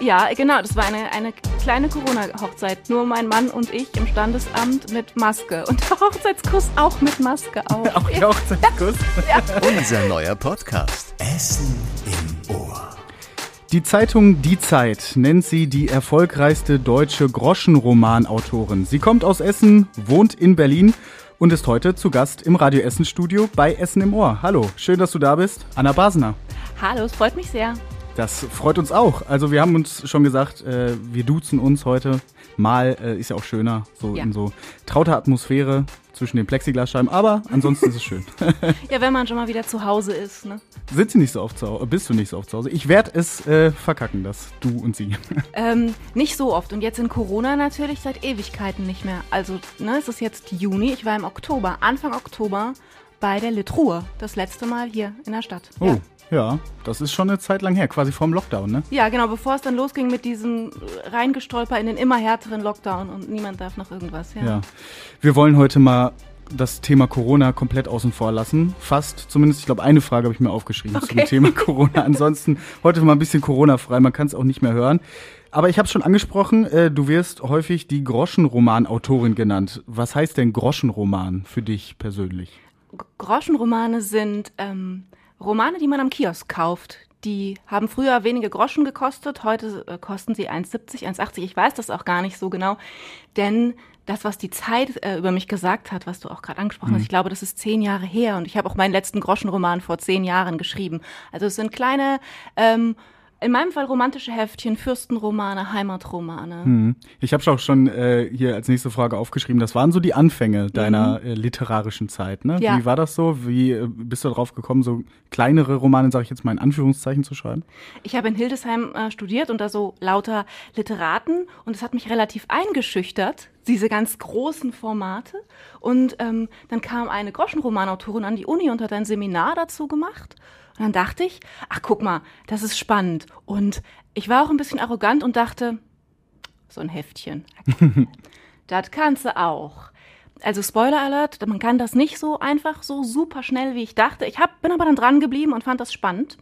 Ja, genau. Das war eine, eine kleine Corona-Hochzeit. Nur mein Mann und ich im Standesamt mit Maske. Und der Hochzeitskuss auch mit Maske auch. auch der Hochzeitskuss? Ja. Unser neuer Podcast. Essen im Ohr. Die Zeitung Die Zeit nennt sie die erfolgreichste deutsche Groschenromanautorin. Sie kommt aus Essen, wohnt in Berlin und ist heute zu Gast im Radio Essen Studio bei Essen im Ohr. Hallo, schön, dass du da bist. Anna Basener. Hallo, es freut mich sehr. Das freut uns auch. Also wir haben uns schon gesagt, äh, wir duzen uns heute. Mal äh, ist ja auch schöner, so ja. in so trauter Atmosphäre zwischen den Plexiglasscheiben. Aber ansonsten ist es schön. ja, wenn man schon mal wieder zu Hause ist. Ne? Sitzt du nicht so oft zu Hause? Bist du nicht so oft zu Hause? Ich werde es äh, verkacken, das du und sie. Ähm, nicht so oft. Und jetzt in Corona natürlich seit Ewigkeiten nicht mehr. Also ne, es ist jetzt Juni. Ich war im Oktober, Anfang Oktober bei der Litruhe. Das letzte Mal hier in der Stadt. Oh. Ja. Ja, das ist schon eine Zeit lang her, quasi vorm Lockdown, ne? Ja, genau, bevor es dann losging mit diesem Reingestolper in den immer härteren Lockdown und niemand darf noch irgendwas, ja. ja. Wir wollen heute mal das Thema Corona komplett außen vor lassen. Fast, zumindest, ich glaube, eine Frage habe ich mir aufgeschrieben okay. zum Thema Corona. Ansonsten heute mal ein bisschen Corona-frei, man kann es auch nicht mehr hören. Aber ich habe es schon angesprochen, äh, du wirst häufig die Groschenroman-Autorin genannt. Was heißt denn Groschenroman für dich persönlich? Groschenromane sind ähm, Romane, die man am Kiosk kauft, die haben früher wenige Groschen gekostet, heute äh, kosten sie 1,70, 1,80. Ich weiß das auch gar nicht so genau, denn das, was die Zeit äh, über mich gesagt hat, was du auch gerade angesprochen mhm. hast, ich glaube, das ist zehn Jahre her und ich habe auch meinen letzten Groschenroman vor zehn Jahren geschrieben. Also es sind kleine ähm, in meinem Fall romantische Heftchen, Fürstenromane, Heimatromane. Hm. Ich habe auch schon äh, hier als nächste Frage aufgeschrieben, das waren so die Anfänge deiner mhm. äh, literarischen Zeit. Ne? Ja. Wie war das so? Wie äh, bist du darauf gekommen, so kleinere Romane, sage ich jetzt mal in Anführungszeichen, zu schreiben? Ich habe in Hildesheim äh, studiert und da so lauter Literaten und es hat mich relativ eingeschüchtert, diese ganz großen Formate. Und ähm, dann kam eine Groschenromanautorin an die Uni und hat ein Seminar dazu gemacht. Und dann dachte ich, ach guck mal, das ist spannend. Und ich war auch ein bisschen arrogant und dachte, so ein Heftchen. das kannst du auch. Also Spoiler Alert, man kann das nicht so einfach so super schnell, wie ich dachte. Ich hab, bin aber dann dran geblieben und fand das spannend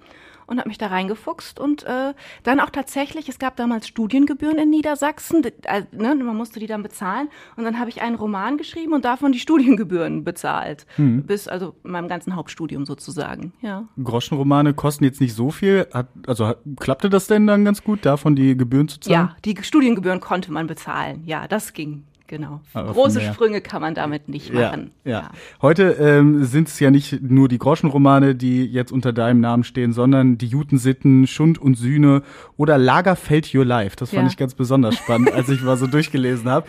und habe mich da reingefuchst und äh, dann auch tatsächlich, es gab damals Studiengebühren in Niedersachsen, äh, ne, man musste die dann bezahlen und dann habe ich einen Roman geschrieben und davon die Studiengebühren bezahlt, mhm. bis also in meinem ganzen Hauptstudium sozusagen, ja. Groschenromane kosten jetzt nicht so viel, hat, also hat, klappte das denn dann ganz gut, davon die Gebühren zu zahlen? Ja, die Studiengebühren konnte man bezahlen, ja, das ging. Genau. Aber Große Sprünge kann man damit nicht machen. Ja, ja. ja. Heute ähm, sind es ja nicht nur die Groschenromane, die jetzt unter deinem Namen stehen, sondern die Jutensitten, Schund und Sühne oder Lagerfeld Your Life. Das fand ja. ich ganz besonders spannend, als ich mal so durchgelesen habe.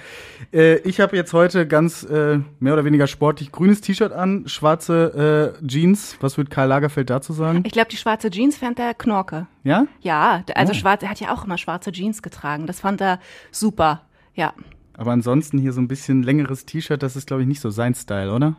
Äh, ich habe jetzt heute ganz äh, mehr oder weniger sportlich grünes T-Shirt an, schwarze äh, Jeans. Was wird Karl Lagerfeld dazu sagen? Ich glaube, die schwarze Jeans fand er Knorke. Ja? Ja, also oh. schwarz, er hat ja auch immer schwarze Jeans getragen. Das fand er super. Ja. Aber ansonsten hier so ein bisschen längeres T-Shirt, das ist, glaube ich, nicht so sein Style, oder?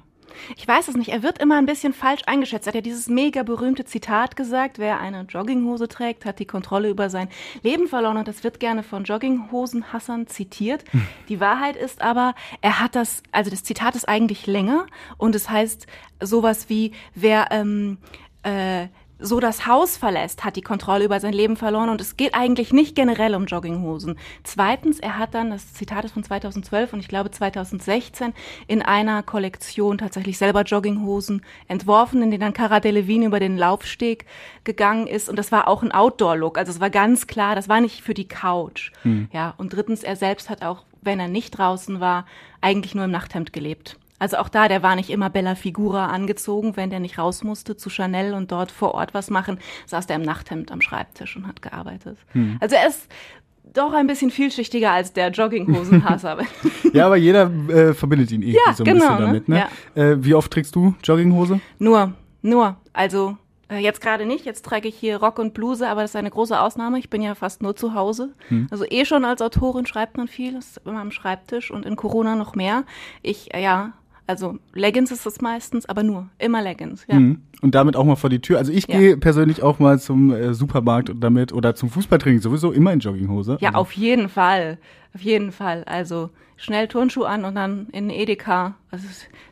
Ich weiß es nicht. Er wird immer ein bisschen falsch eingeschätzt. Er hat ja dieses mega berühmte Zitat gesagt, wer eine Jogginghose trägt, hat die Kontrolle über sein Leben verloren. Und das wird gerne von Jogginghosenhassern zitiert. Hm. Die Wahrheit ist aber, er hat das, also das Zitat ist eigentlich länger und es heißt sowas wie, wer ähm, äh, so das Haus verlässt, hat die Kontrolle über sein Leben verloren und es geht eigentlich nicht generell um Jogginghosen. Zweitens, er hat dann, das Zitat ist von 2012 und ich glaube 2016, in einer Kollektion tatsächlich selber Jogginghosen entworfen, in denen dann Cara Delevingne über den Laufsteg gegangen ist und das war auch ein Outdoor-Look, also es war ganz klar, das war nicht für die Couch. Hm. Ja, und drittens, er selbst hat auch, wenn er nicht draußen war, eigentlich nur im Nachthemd gelebt. Also auch da, der war nicht immer Bella Figura angezogen, wenn der nicht raus musste zu Chanel und dort vor Ort was machen, saß der im Nachthemd am Schreibtisch und hat gearbeitet. Hm. Also er ist doch ein bisschen vielschichtiger als der Jogginghosenhasser. ja, aber jeder äh, verbindet ihn irgendwie ja, so ein genau, bisschen damit. Ne? Ja. Äh, wie oft trägst du Jogginghose? Nur, nur. Also äh, jetzt gerade nicht, jetzt trage ich hier Rock und Bluse, aber das ist eine große Ausnahme. Ich bin ja fast nur zu Hause. Hm. Also eh schon als Autorin schreibt man viel, das ist immer am Schreibtisch und in Corona noch mehr. Ich, äh, ja, also Leggings ist es meistens, aber nur immer Leggings. Ja. Mhm. Und damit auch mal vor die Tür. Also ich ja. gehe persönlich auch mal zum äh, Supermarkt damit oder zum Fußballtraining sowieso immer in Jogginghose. Ja, also. auf jeden Fall. Auf jeden Fall. Also schnell Turnschuh an und dann in Edeka. Also,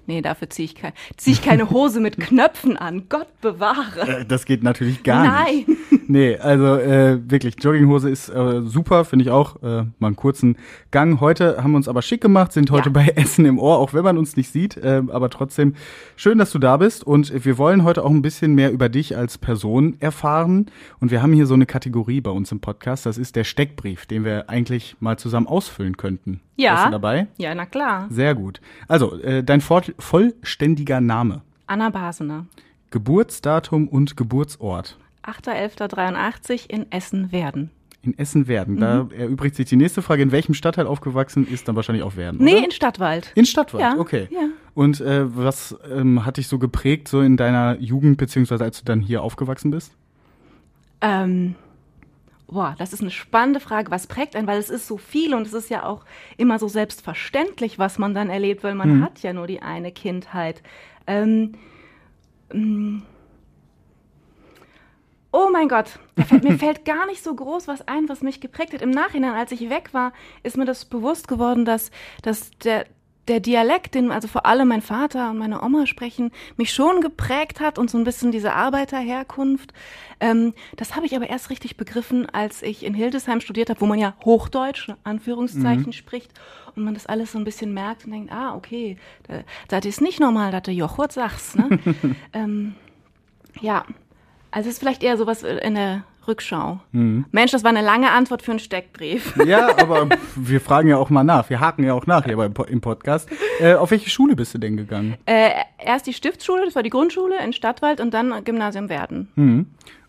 nee, dafür ziehe ich, kein, zieh ich keine Hose mit Knöpfen an. Gott bewahre. Äh, das geht natürlich gar Nein. nicht. Nee, also äh, wirklich, Jogginghose ist äh, super, finde ich auch. Äh, mal einen kurzen Gang. Heute haben wir uns aber schick gemacht, sind heute Ja. bei Essen im Ohr, auch wenn man uns nicht sieht. Äh, aber trotzdem schön, dass du da bist. Und wir wollen heute auch ein bisschen mehr über dich als Person erfahren. Und wir haben hier so eine Kategorie bei uns im Podcast. Das ist der Steckbrief, den wir eigentlich mal zusammen ausfüllen könnten. Ja. Bist du dabei? Ja, na klar. Sehr gut. Also, äh, dein voll, vollständiger Name, Anna Basener. Geburtsdatum und Geburtsort. 8.11.83 in Essen-Werden. In Essen-Werden. Da Mhm. erübrigt sich die nächste Frage. In welchem Stadtteil aufgewachsen ist, dann wahrscheinlich auch Werden. Nee, oder? in Stadtwald. in Stadtwald, Ja, okay. ja. Und äh, was ähm, hat dich so geprägt, so in deiner Jugend, beziehungsweise als du dann hier aufgewachsen bist? Ähm, boah, das ist eine spannende Frage. Was prägt einen? Weil es ist so viel und es ist ja auch immer so selbstverständlich, was man dann erlebt, weil man hat ja nur die eine Kindheit. Ähm, mm. oh mein Gott, fällt, mir fällt gar nicht so groß was ein, was mich geprägt hat. Im Nachhinein, als ich weg war, ist mir das bewusst geworden, dass, dass der, der Dialekt, den also vor allem mein Vater und meine Oma sprechen, mich schon geprägt hat und so ein bisschen diese Arbeiterherkunft. Ähm, das habe ich aber erst richtig begriffen, als ich in Hildesheim studiert habe, wo man ja Hochdeutsch, Anführungszeichen, spricht und man das alles so ein bisschen merkt und denkt, ah, okay, da, das ist nicht normal, dass du Jochurt sagst. Ne? ähm, ja, also es ist vielleicht eher sowas in der Rückschau. Mensch, das war eine lange Antwort für einen Steckbrief. Ja, aber wir fragen ja auch mal nach. Wir haken ja auch nach hier im Podcast. Äh, auf welche Schule bist du denn gegangen? Äh, erst die Stiftsschule, das war die Grundschule in Stadtwald und dann Gymnasium Werden.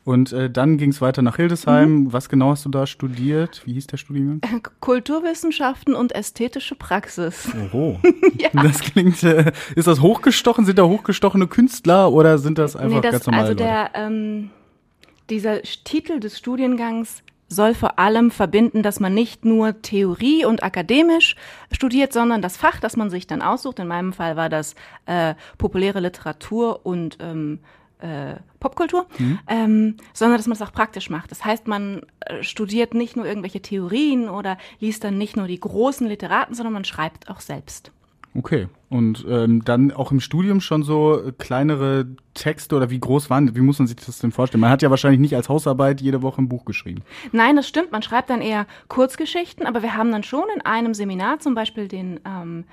Und äh, dann ging es weiter nach Hildesheim. Mhm. Was genau hast du da studiert? Wie hieß der Studiengang? Kulturwissenschaften und ästhetische Praxis. Oho. Das klingt, äh, ist das hochgestochen? Sind da hochgestochene Künstler oder sind das einfach nee, das, ganz normale also Leute? der, ähm, dieser Titel des Studiengangs soll vor allem verbinden, dass man nicht nur Theorie und akademisch studiert, sondern das Fach, das man sich dann aussucht. In meinem Fall war das äh, populäre Literatur und ähm, äh, Popkultur, Mhm. ähm, sondern dass man es auch praktisch macht. Das heißt, man äh, studiert nicht nur irgendwelche Theorien oder liest dann nicht nur die großen Literaten, sondern man schreibt auch selbst. Okay. Und ähm, dann auch im Studium schon so kleinere Texte oder wie groß waren, wie muss man sich das denn vorstellen? Man hat ja wahrscheinlich nicht als Hausarbeit jede Woche ein Buch geschrieben. Nein, das stimmt. Man schreibt dann eher Kurzgeschichten, aber wir haben dann schon in einem Seminar zum Beispiel den ähm,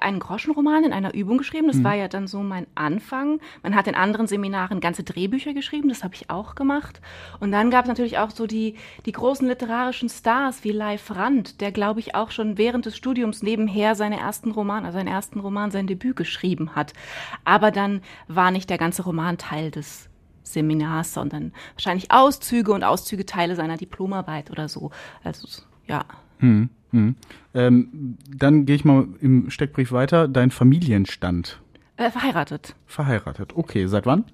einen Groschenroman in einer Übung geschrieben. Das war ja dann so mein Anfang. Man hat in anderen Seminaren ganze Drehbücher geschrieben. Das habe ich auch gemacht. Und dann gab es natürlich auch so die, die großen literarischen Stars wie Leif Rand, der, glaube ich, auch schon während des Studiums nebenher seine ersten Roman, also seinen ersten Roman, sein Debüt geschrieben hat. Aber dann war nicht der ganze Roman Teil des Seminars, sondern wahrscheinlich Auszüge und Auszüge Teile seiner Diplomarbeit oder so. Also ja. Hm, hm. Ähm, dann gehe ich mal im Steckbrief weiter. Dein Familienstand. Äh, verheiratet. Verheiratet. Okay, seit wann?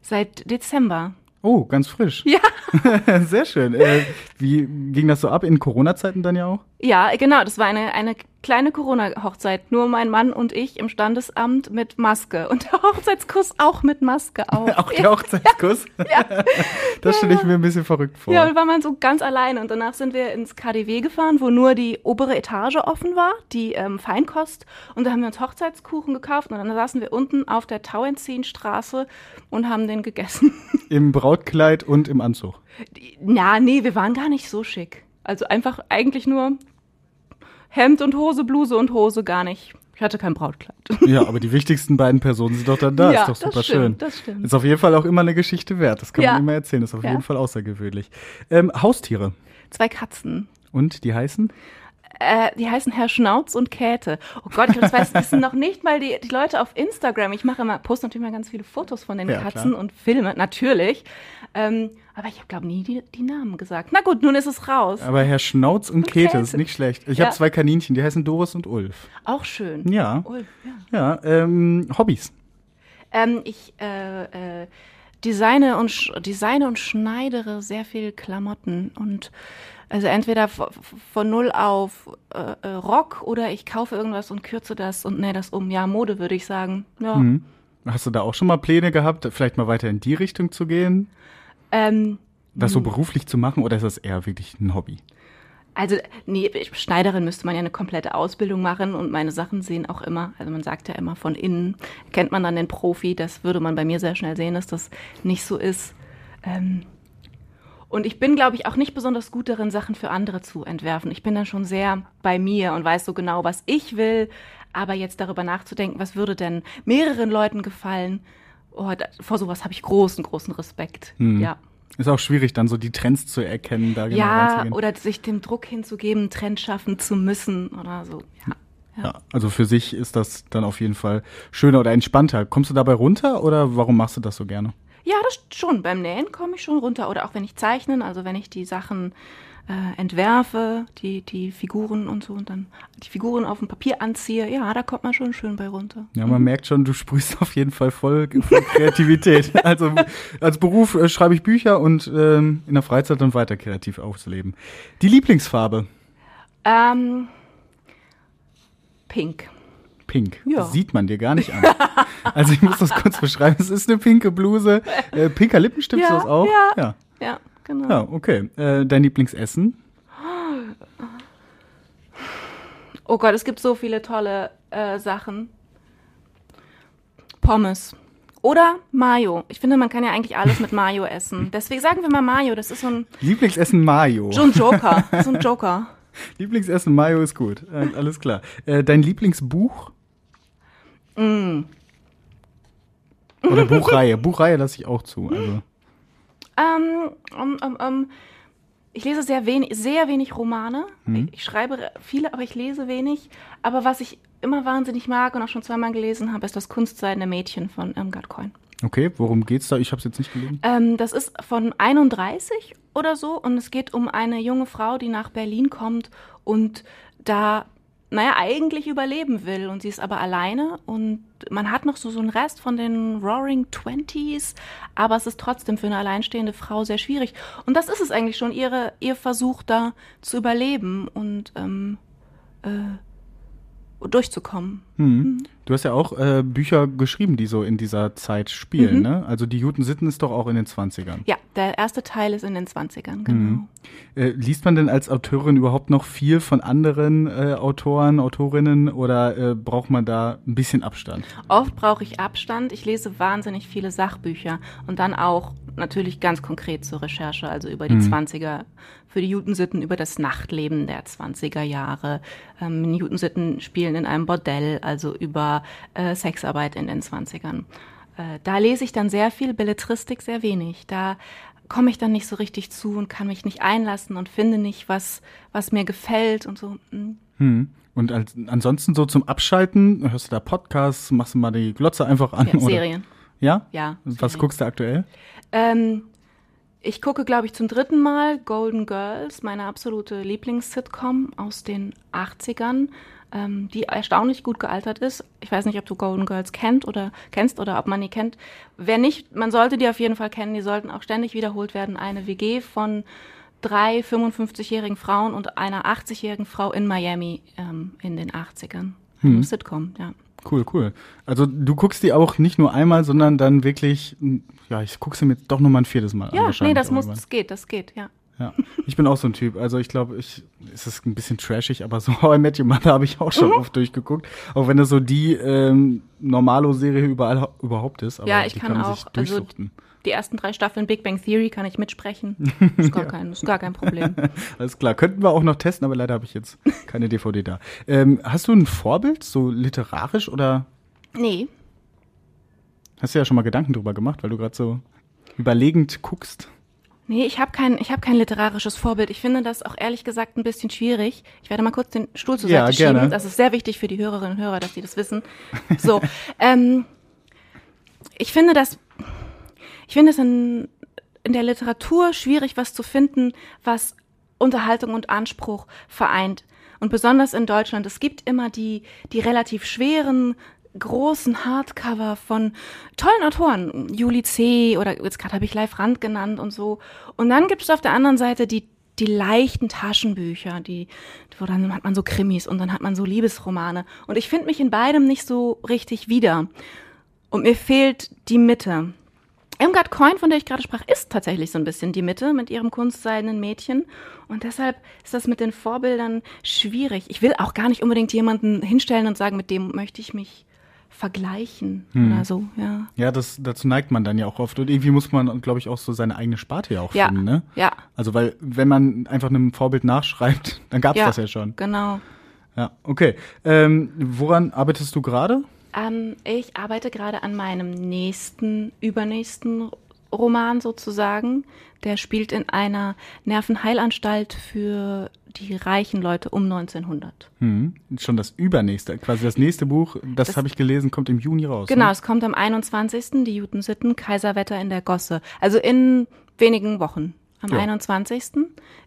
Seit Dezember. Oh, ganz frisch. Ja. Sehr schön. Äh, wie ging das so ab in Corona-Zeiten dann ja auch? Ja, genau. Das war eine, eine kleine Corona-Hochzeit. Nur mein Mann und ich im Standesamt mit Maske. Und der Hochzeitskuss auch mit Maske auf. Auch der Hochzeitskuss? Ja. Das stelle ich mir ein bisschen verrückt vor. Ja, und war man so ganz alleine. Und danach sind wir ins KDW gefahren, wo nur die obere Etage offen war, die ähm, Feinkost. Und da haben wir uns Hochzeitskuchen gekauft. Und dann saßen wir unten auf der Tauentzienstraße und haben den gegessen. Im Brautkleid und im Anzug. Na, nee, wir waren gar nicht so schick. Also einfach eigentlich nur Hemd und Hose, Bluse und Hose, gar nicht. Ich hatte kein Brautkleid. Ja, aber die wichtigsten beiden Personen sind doch dann da. Ja, ist doch das super stimmt, schön. das stimmt. Ist auf jeden Fall auch immer eine Geschichte wert. Das kann Ja. man immer erzählen. Das ist auf Ja. jeden Fall außergewöhnlich. Ähm, Haustiere. Zwei Katzen. Und die heißen? Äh, die heißen Herr Schnauz und Käthe. Oh Gott, ich das weiß, wissen noch nicht mal die, die Leute auf Instagram. Ich mache immer, poste natürlich mal ganz viele Fotos von den Ja, Katzen klar. und Filme, natürlich. Ähm, aber ich habe, glaube nie die, die Namen gesagt. Na gut, nun ist es raus. Aber Herr Schnauz und Käthe Käthe. ist nicht schlecht. Ich Ja. habe zwei Kaninchen, die heißen Doris und Ulf. Auch schön. Ja. Ulf, ja. Ja, ähm, Hobbys. Ähm, ich äh, äh, designe, und, designe und schneidere sehr viel Klamotten und also entweder von null auf äh, äh, Rock oder ich kaufe irgendwas und kürze das und nähe das um. Ja, Mode würde ich sagen. Ja. Mhm. Hast du da auch schon mal Pläne gehabt, vielleicht mal weiter in die Richtung zu gehen? Ähm, Das so beruflich zu machen oder ist das eher wirklich ein Hobby? Also, nee, Schneiderin müsste man ja eine komplette Ausbildung machen und meine Sachen sehen auch immer, also man sagt ja immer von innen, kennt man dann den Profi, das würde man bei mir sehr schnell sehen, dass das nicht so ist. Ähm, und ich bin, glaube ich, auch nicht besonders gut darin, Sachen für andere zu entwerfen. Ich bin dann schon sehr bei mir und weiß so genau, was ich will. Aber jetzt darüber nachzudenken, was würde denn mehreren Leuten gefallen, oh, da, vor sowas habe ich großen, großen Respekt. Hm. Ja. Ist auch schwierig, dann so die Trends zu erkennen. Da genau ja, oder sich dem Druck hinzugeben, einen Trend schaffen zu müssen oder so. Ja. Ja. ja, also für sich ist das dann auf jeden Fall schöner oder entspannter. Kommst du dabei runter oder warum machst du das so gerne? Ja, das schon. Beim Nähen komme ich schon runter. Oder auch wenn ich zeichne, also wenn ich die Sachen äh, entwerfe, die, die Figuren und so und dann die Figuren auf dem Papier anziehe, ja, da kommt man schon schön bei runter. Ja, man mhm. merkt schon, du sprühst auf jeden Fall voll, voll Kreativität. also als Beruf äh, schreibe ich Bücher und ähm, in der Freizeit dann weiter kreativ ausleben. Die Lieblingsfarbe? Ähm, pink. Pink. Ja. Das sieht man dir gar nicht an. also ich muss das kurz beschreiben. Es ist eine pinke Bluse. Äh, pinker Lippenstift ja, ist das auch? Ja. ja. Ja, genau. Ja, okay. Äh, dein Lieblingsessen? Oh Gott, es gibt so viele tolle äh, Sachen. Pommes. Oder Mayo. Ich finde, man kann ja eigentlich alles mit Mayo essen. Deswegen sagen wir mal Mayo. Das ist so ein. Lieblingsessen Mayo. So ein Joker. So ein Joker. Lieblingsessen Mayo ist gut. Äh, alles klar. Äh, dein Lieblingsbuch? Mm. Oder Buchreihe. Buchreihe lasse ich auch zu. Also. Ähm, um, um, um, ich lese sehr wenig, sehr wenig Romane. Mhm. Ich, ich, schreibe viele, aber ich lese wenig. Aber was ich immer wahnsinnig mag und auch schon zweimal gelesen habe, ist das Kunstseidene Mädchen von Irmgard Coin. Okay, worum geht's da? Ich habe es jetzt nicht gelesen. Ähm, das ist von 31 oder so und es geht um eine junge Frau, die nach Berlin kommt und da naja, eigentlich überleben will und sie ist aber alleine und man hat noch so, so einen Rest von den Roaring Twenties, aber es ist trotzdem für eine alleinstehende Frau sehr schwierig. Und das ist es eigentlich schon, ihre, ihr Versuch da zu überleben und ähm, äh, durchzukommen. Mhm. Mhm. Du hast ja auch äh, Bücher geschrieben, die so in dieser Zeit spielen, mhm. ne? Also die Juten Sitten ist doch auch in den 20ern. Ja, der erste Teil ist in den 20ern, genau. Mhm. Äh, liest man denn als Autorin überhaupt noch viel von anderen äh, Autoren, Autorinnen oder äh, braucht man da ein bisschen Abstand? Oft brauche ich Abstand. Ich lese wahnsinnig viele Sachbücher und dann auch natürlich ganz konkret zur Recherche, also über die mhm. 20er, für die Jutensitten, über das Nachtleben der 20er Jahre. Ähm, Jutensitten spielen in einem Bordell, also über äh, Sexarbeit in den 20ern. Äh, da lese ich dann sehr viel, Belletristik sehr wenig. Da komme ich dann nicht so richtig zu und kann mich nicht einlassen und finde nicht, was, was mir gefällt und so. Hm. hm. Und als, ansonsten so zum Abschalten, hörst du da Podcasts, machst du mal die Glotze einfach an? Ja, Serien. Ja? Ja. Was Serien. guckst du aktuell? Ähm, ich gucke, glaube ich, zum dritten Mal Golden Girls, meine absolute Lieblings-Sitcom aus den 80ern ähm, die erstaunlich gut gealtert ist. Ich weiß nicht, ob du Golden Girls kennt oder kennst oder ob man die kennt. Wer nicht, man sollte die auf jeden Fall kennen. Die sollten auch ständig wiederholt werden. Eine WG von drei 55-jährigen Frauen und einer 80-jährigen Frau in Miami ähm, in den 80ern. Hm. Sitcom, ja. Cool, cool. Also du guckst die auch nicht nur einmal, sondern dann wirklich, ja, ich gucke sie mir doch nochmal ein viertes Mal ja, an. Ja, nee, das muss, das geht, das geht, ja. Ja, ich bin auch so ein Typ. Also ich glaube, ich es ist ein bisschen trashig, aber so How I Met Your Mother habe ich auch schon mhm. oft durchgeguckt. Auch wenn das so die ähm, Normalo-Serie überall überhaupt ist. Aber ja, ich kann, kann auch. Also die ersten drei Staffeln Big Bang Theory kann ich mitsprechen. Ist gar, ja. kein, ist gar kein Problem. Alles klar. Könnten wir auch noch testen, aber leider habe ich jetzt keine DVD da. Ähm, hast du ein Vorbild, so literarisch oder? Nee. Hast du ja schon mal Gedanken drüber gemacht, weil du gerade so überlegend guckst. Nee, ich habe kein, ich hab kein literarisches Vorbild. Ich finde das auch ehrlich gesagt ein bisschen schwierig. Ich werde mal kurz den Stuhl zur Seite ja, schieben. Das ist sehr wichtig für die Hörerinnen und Hörer, dass sie das wissen. So, ähm, ich finde das, ich finde es in, in der Literatur schwierig, was zu finden, was Unterhaltung und Anspruch vereint. Und besonders in Deutschland. Es gibt immer die, die relativ schweren, großen Hardcover von tollen Autoren, Juli C. oder jetzt gerade habe ich Live Rand genannt und so. Und dann gibt es auf der anderen Seite die die leichten Taschenbücher, die, wo dann hat man so Krimis und dann hat man so Liebesromane. Und ich finde mich in beidem nicht so richtig wieder. Und mir fehlt die Mitte. Irmgard Coin, von der ich gerade sprach, ist tatsächlich so ein bisschen die Mitte mit ihrem kunstseidenen Mädchen. Und deshalb ist das mit den Vorbildern schwierig. Ich will auch gar nicht unbedingt jemanden hinstellen und sagen, mit dem möchte ich mich vergleichen hm. oder so, ja. Ja, das, dazu neigt man dann ja auch oft. Und irgendwie muss man, glaube ich, auch so seine eigene Sparte ja auch ja. finden, ne? Ja. Also, weil, wenn man einfach einem Vorbild nachschreibt, dann gab es ja, das ja schon. Genau. Ja, okay. Ähm, woran arbeitest du gerade? Ähm, ich arbeite gerade an meinem nächsten, übernächsten Roman sozusagen. Der spielt in einer Nervenheilanstalt für die reichen Leute um 1900. Hm, schon das übernächste, quasi das nächste Buch, das, das habe ich gelesen, kommt im Juni raus. Genau, ne? es kommt am 21. Die Jutensitten, Kaiserwetter in der Gosse. Also in wenigen Wochen. Am ja. 21.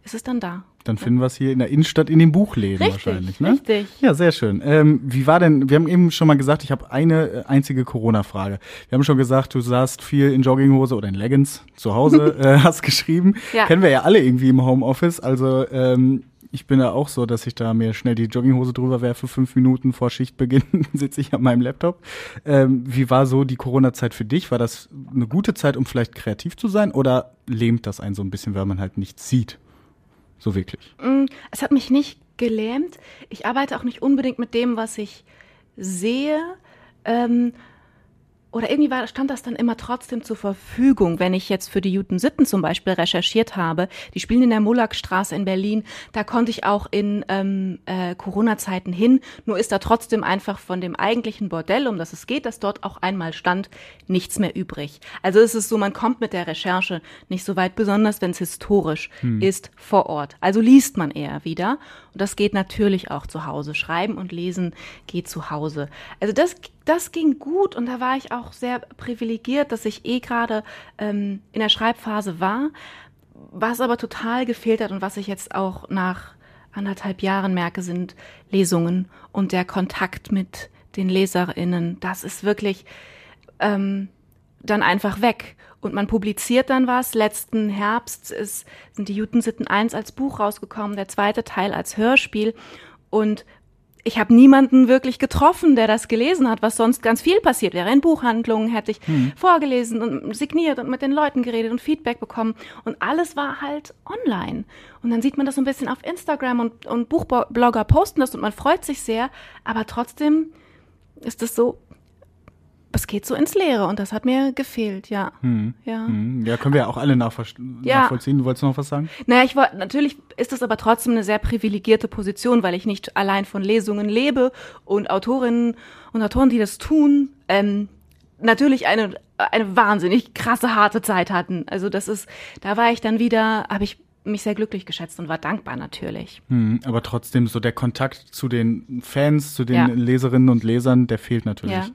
ist es dann da. Dann finden wir es hier in der Innenstadt in den Buchläden richtig, wahrscheinlich, ne? Richtig. Ja, sehr schön. Ähm, wie war denn, wir haben eben schon mal gesagt, ich habe eine äh, einzige Corona-Frage. Wir haben schon gesagt, du saßt viel in Jogginghose oder in Leggings zu Hause, äh, hast geschrieben. Ja. Kennen wir ja alle irgendwie im Homeoffice. Also ähm, ich bin ja auch so, dass ich da mir schnell die Jogginghose drüber werfe, fünf Minuten vor Schichtbeginn sitze ich an meinem Laptop. Ähm, wie war so die Corona-Zeit für dich? War das eine gute Zeit, um vielleicht kreativ zu sein oder lähmt das einen so ein bisschen, weil man halt nichts sieht? So wirklich. Mm, es hat mich nicht gelähmt. Ich arbeite auch nicht unbedingt mit dem, was ich sehe. Ähm, oder irgendwie war, stand das dann immer trotzdem zur Verfügung, wenn ich jetzt für die Juten Sitten zum Beispiel recherchiert habe. Die spielen in der Mullakstraße in Berlin. Da konnte ich auch in ähm, äh, Corona-Zeiten hin. Nur ist da trotzdem einfach von dem eigentlichen Bordell, um das es geht, das dort auch einmal stand, nichts mehr übrig. Also es ist so, man kommt mit der Recherche nicht so weit, besonders wenn es historisch hm. ist vor Ort. Also liest man eher wieder. Und das geht natürlich auch zu Hause. Schreiben und lesen geht zu Hause. Also das, das ging gut und da war ich auch sehr privilegiert, dass ich eh gerade ähm, in der Schreibphase war. Was aber total gefehlt hat und was ich jetzt auch nach anderthalb Jahren merke, sind Lesungen und der Kontakt mit den LeserInnen. Das ist wirklich ähm, dann einfach weg und man publiziert dann was. Letzten Herbst ist, sind die Jutensitten 1 als Buch rausgekommen, der zweite Teil als Hörspiel. Und ich habe niemanden wirklich getroffen, der das gelesen hat, was sonst ganz viel passiert wäre. In Buchhandlungen hätte ich hm. vorgelesen und signiert und mit den Leuten geredet und Feedback bekommen. Und alles war halt online. Und dann sieht man das so ein bisschen auf Instagram und, und Buchblogger posten das und man freut sich sehr. Aber trotzdem ist es so, es geht so ins Leere und das hat mir gefehlt, ja. Hm. Ja. Hm. ja, können wir ja auch alle nachvollziehen. Ja. nachvollziehen. Du wolltest noch was sagen? Naja, ich wollte, natürlich ist das aber trotzdem eine sehr privilegierte Position, weil ich nicht allein von Lesungen lebe und Autorinnen und Autoren, die das tun, ähm, natürlich eine, eine wahnsinnig krasse, harte Zeit hatten. Also das ist, da war ich dann wieder, habe ich mich sehr glücklich geschätzt und war dankbar natürlich. Hm, aber trotzdem so der Kontakt zu den Fans, zu den ja. Leserinnen und Lesern, der fehlt natürlich. Ja.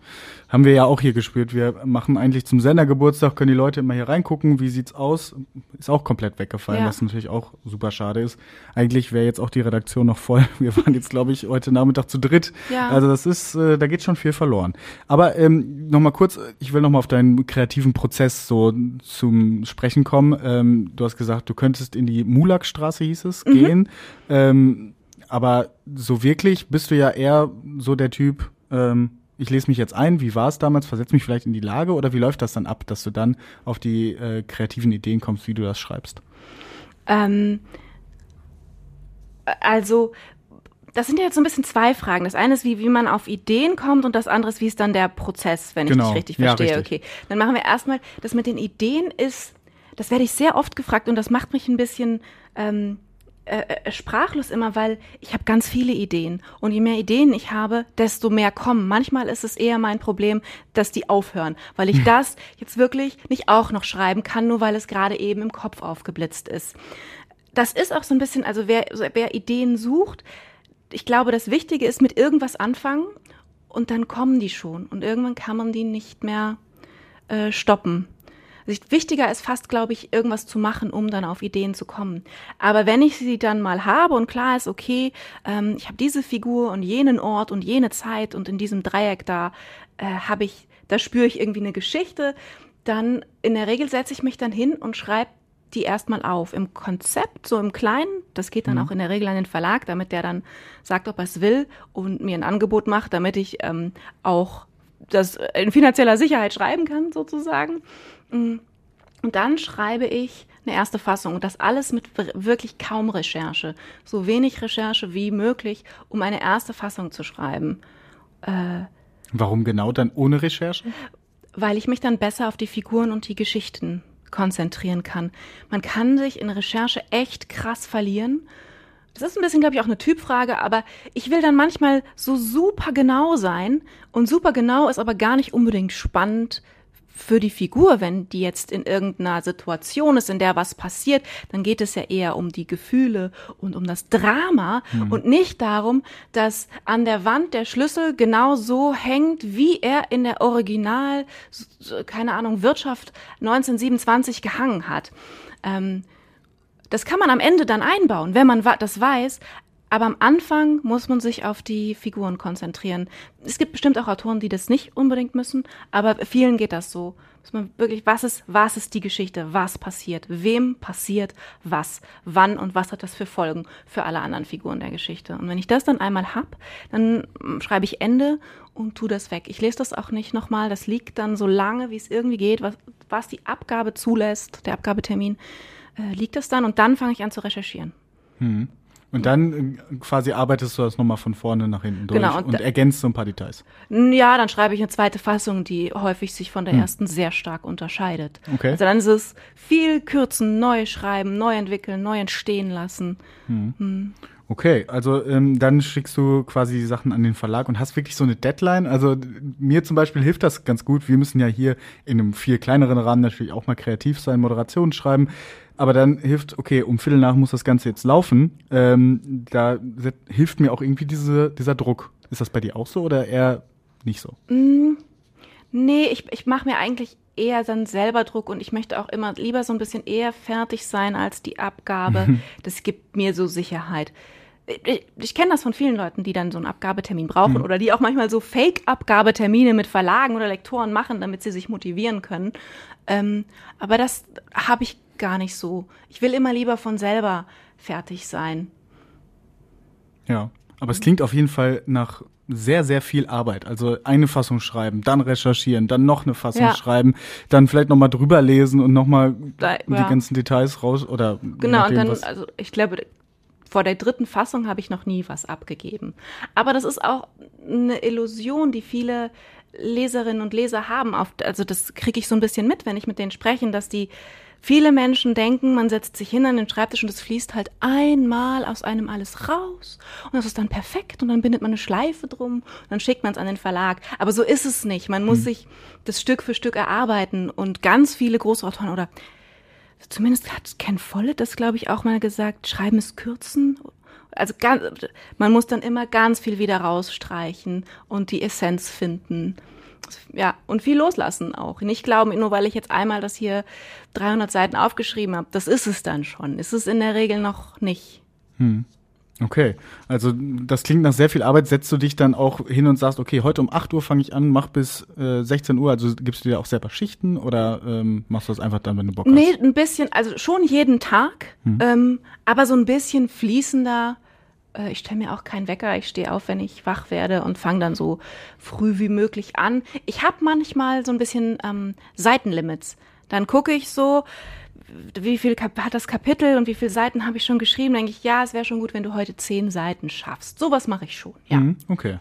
Haben wir ja auch hier gespürt. Wir machen eigentlich zum Sendergeburtstag, können die Leute immer hier reingucken, wie sieht's aus. Ist auch komplett weggefallen, ja. was natürlich auch super schade ist. Eigentlich wäre jetzt auch die Redaktion noch voll. Wir waren jetzt, glaube ich, heute Nachmittag zu dritt. Ja. Also das ist, äh, da geht schon viel verloren. Aber ähm, nochmal kurz, ich will nochmal auf deinen kreativen Prozess so zum Sprechen kommen. Ähm, du hast gesagt, du könntest in die Mulakstraße, hieß es, mhm. gehen. Ähm, aber so wirklich bist du ja eher so der Typ, ähm, ich lese mich jetzt ein, wie war es damals, versetze mich vielleicht in die Lage oder wie läuft das dann ab, dass du dann auf die äh, kreativen Ideen kommst, wie du das schreibst? Ähm, also das sind ja jetzt so ein bisschen zwei Fragen. Das eine ist, wie, wie man auf Ideen kommt und das andere ist, wie ist dann der Prozess, wenn ich genau. dich richtig verstehe. Ja, richtig. Okay, dann machen wir erstmal, das mit den Ideen ist, das werde ich sehr oft gefragt und das macht mich ein bisschen ähm, äh, äh, sprachlos immer, weil ich habe ganz viele Ideen und je mehr Ideen ich habe, desto mehr kommen. Manchmal ist es eher mein Problem, dass die aufhören, weil ich hm. das jetzt wirklich nicht auch noch schreiben kann, nur weil es gerade eben im Kopf aufgeblitzt ist. Das ist auch so ein bisschen, also wer, wer Ideen sucht, ich glaube, das Wichtige ist mit irgendwas anfangen und dann kommen die schon und irgendwann kann man die nicht mehr äh, stoppen. Wichtiger ist fast, glaube ich, irgendwas zu machen, um dann auf Ideen zu kommen. Aber wenn ich sie dann mal habe und klar ist, okay, ähm, ich habe diese Figur und jenen Ort und jene Zeit und in diesem Dreieck da äh, habe ich, da spüre ich irgendwie eine Geschichte, dann in der Regel setze ich mich dann hin und schreibe die erstmal auf. Im Konzept, so im Kleinen, das geht dann mhm. auch in der Regel an den Verlag, damit der dann sagt, ob er es will und mir ein Angebot macht, damit ich ähm, auch das in finanzieller Sicherheit schreiben kann, sozusagen. Mm. Und dann schreibe ich eine erste Fassung und das alles mit wirklich kaum Recherche. So wenig Recherche wie möglich, um eine erste Fassung zu schreiben. Äh, Warum genau dann ohne Recherche? Weil ich mich dann besser auf die Figuren und die Geschichten konzentrieren kann. Man kann sich in Recherche echt krass verlieren. Das ist ein bisschen, glaube ich, auch eine Typfrage, aber ich will dann manchmal so super genau sein und super genau ist aber gar nicht unbedingt spannend für die Figur, wenn die jetzt in irgendeiner Situation ist, in der was passiert, dann geht es ja eher um die Gefühle und um das Drama mhm. und nicht darum, dass an der Wand der Schlüssel genau so hängt, wie er in der Original, keine Ahnung, Wirtschaft 1927 gehangen hat. Ähm, das kann man am Ende dann einbauen, wenn man das weiß. Aber am Anfang muss man sich auf die Figuren konzentrieren. Es gibt bestimmt auch Autoren, die das nicht unbedingt müssen, aber vielen geht das so. Muss man wirklich, was ist, was ist die Geschichte? Was passiert? Wem passiert was? Wann und was hat das für Folgen für alle anderen Figuren der Geschichte? Und wenn ich das dann einmal hab, dann schreibe ich Ende und tu das weg. Ich lese das auch nicht nochmal. Das liegt dann so lange, wie es irgendwie geht, was, was die Abgabe zulässt, der Abgabetermin, äh, liegt das dann und dann fange ich an zu recherchieren. Hm. Und dann äh, quasi arbeitest du das nochmal von vorne nach hinten durch genau, und, und ergänzt so ein paar Details. Ja, dann schreibe ich eine zweite Fassung, die häufig sich von der hm. ersten sehr stark unterscheidet. Okay. Also dann ist es viel kürzen, neu schreiben, neu entwickeln, neu entstehen lassen. Hm. Hm. Okay, also ähm, dann schickst du quasi die Sachen an den Verlag und hast wirklich so eine Deadline. Also mir zum Beispiel hilft das ganz gut. Wir müssen ja hier in einem viel kleineren Rahmen natürlich auch mal kreativ sein, Moderation schreiben aber dann hilft, okay, um Viertel nach muss das Ganze jetzt laufen. Ähm, da hilft mir auch irgendwie diese, dieser Druck. Ist das bei dir auch so oder eher nicht so? Mm, nee, ich, ich mache mir eigentlich eher dann selber Druck und ich möchte auch immer lieber so ein bisschen eher fertig sein als die Abgabe. das gibt mir so Sicherheit. Ich, ich kenne das von vielen Leuten, die dann so einen Abgabetermin brauchen mhm. oder die auch manchmal so Fake-Abgabetermine mit Verlagen oder Lektoren machen, damit sie sich motivieren können. Ähm, aber das habe ich gar nicht so. Ich will immer lieber von selber fertig sein. Ja, aber es klingt auf jeden Fall nach sehr, sehr viel Arbeit. Also eine Fassung schreiben, dann recherchieren, dann noch eine Fassung ja. schreiben, dann vielleicht nochmal drüber lesen und nochmal ja. die ganzen Details raus oder. Genau, und dann, also ich glaube, vor der dritten Fassung habe ich noch nie was abgegeben. Aber das ist auch eine Illusion, die viele Leserinnen und Leser haben. also das kriege ich so ein bisschen mit, wenn ich mit denen spreche, dass die Viele Menschen denken, man setzt sich hin an den Schreibtisch und es fließt halt einmal aus einem alles raus und das ist dann perfekt und dann bindet man eine Schleife drum und dann schickt man es an den Verlag. Aber so ist es nicht. Man muss hm. sich das Stück für Stück erarbeiten und ganz viele Großautoren oder zumindest hat Ken Follett das, glaube ich, auch mal gesagt, schreiben ist kürzen. Also ganz, man muss dann immer ganz viel wieder rausstreichen und die Essenz finden ja, und viel loslassen auch. Nicht glauben, nur weil ich jetzt einmal das hier 300 Seiten aufgeschrieben habe, das ist es dann schon. Ist es in der Regel noch nicht. Hm. Okay, also das klingt nach sehr viel Arbeit. Setzt du dich dann auch hin und sagst, okay, heute um 8 Uhr fange ich an, mach bis äh, 16 Uhr. Also gibst du dir auch selber Schichten oder ähm, machst du das einfach dann, wenn du Bock nee, hast? Nee, ein bisschen, also schon jeden Tag, hm. ähm, aber so ein bisschen fließender äh, ich stelle mir auch keinen Wecker, ich stehe auf, wenn ich wach werde und fange dann so früh wie möglich an. Ich habe manchmal so ein bisschen ähm, Seitenlimits. Dann gucke ich so, wie viel hat das Kapitel und wie viele Seiten habe ich schon geschrieben? Denke ich, ja, es wäre schon gut, wenn du heute zehn Seiten schaffst. Sowas mache ich schon, ja. Mhm, okay.